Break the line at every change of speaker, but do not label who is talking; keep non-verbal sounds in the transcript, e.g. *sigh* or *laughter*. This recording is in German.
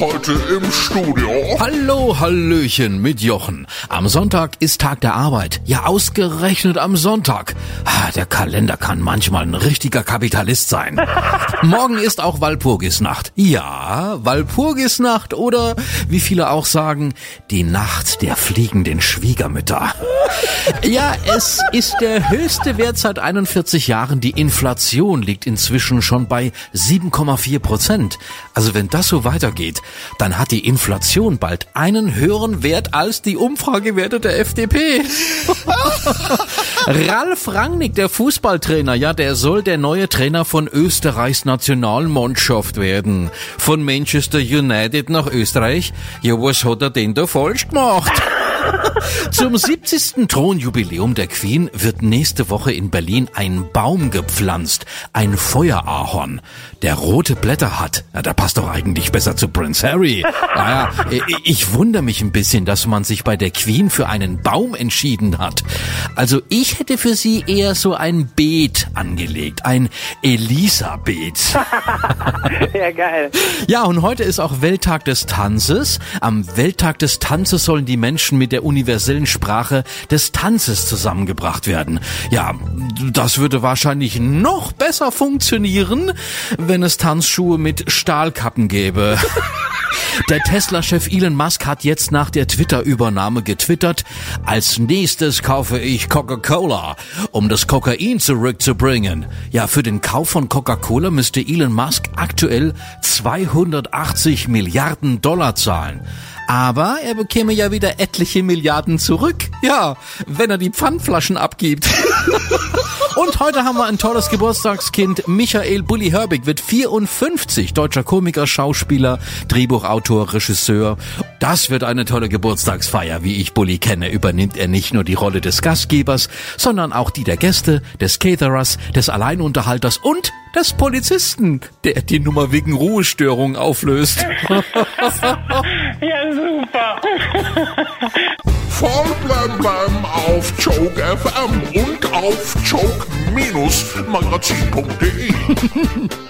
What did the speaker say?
Heute im Studio.
Hallo, Hallöchen mit Jochen. Am Sonntag ist Tag der Arbeit. Ja, ausgerechnet am Sonntag. Ah, Der Kalender kann manchmal ein richtiger Kapitalist sein. *laughs* Morgen ist auch Walpurgisnacht. Ja, Walpurgisnacht oder, wie viele auch sagen, die Nacht der fliegenden Schwiegermütter. Ja, es ist der höchste Wert seit 41 Jahren. Die Inflation liegt inzwischen schon bei 7,4 Prozent. Also wenn das so weitergeht, dann hat die Inflation bald einen höheren Wert als die Umfragewerte der FDP. *laughs* Ralf Rangnick, der Fußballtrainer, ja, der soll der neue Trainer von Österreichs Nationalmannschaft werden. Von Manchester United nach Österreich. Ja, was hat er denn da falsch gemacht? *laughs* Zum 70. Thronjubiläum der Queen wird nächste Woche in Berlin ein Baum gepflanzt. Ein Feuerahorn, der rote Blätter hat. Ja, da passt doch eigentlich besser zu Prince Harry. Naja, ich wundere mich ein bisschen, dass man sich bei der Queen für einen Baum entschieden hat. Also ich hätte für sie eher so ein Beet angelegt. Ein Elisabeth. *laughs*
Ja, geil.
Ja, und heute ist auch Welttag des Tanzes. Am Welttag des Tanzes sollen die Menschen mit der universellen Sprache des Tanzes zusammengebracht werden. Ja, das würde wahrscheinlich noch besser funktionieren, wenn es Tanzschuhe mit Stahlkappen gäbe. *laughs* Der Tesla-Chef Elon Musk hat jetzt nach der Twitter-Übernahme getwittert, als nächstes kaufe ich Coca-Cola, um das Kokain zurückzubringen. Ja, für den Kauf von Coca-Cola müsste Elon Musk aktuell 280 Milliarden Dollar zahlen. Aber er bekäme ja wieder etliche Milliarden zurück. Ja, wenn er die Pfandflaschen abgibt. *laughs* Heute haben wir ein tolles Geburtstagskind. Michael Bulli Herbig wird 54. Deutscher Komiker, Schauspieler, Drehbuchautor, Regisseur. Das wird eine tolle Geburtstagsfeier. Wie ich Bulli kenne, übernimmt er nicht nur die Rolle des Gastgebers, sondern auch die der Gäste, des Caterers, des Alleinunterhalters und des Polizisten, der die Nummer wegen Ruhestörung auflöst. *laughs*
Ja, super.
Voll blem blem auf Joke FM und auf Plus, magasinet.de *laughs*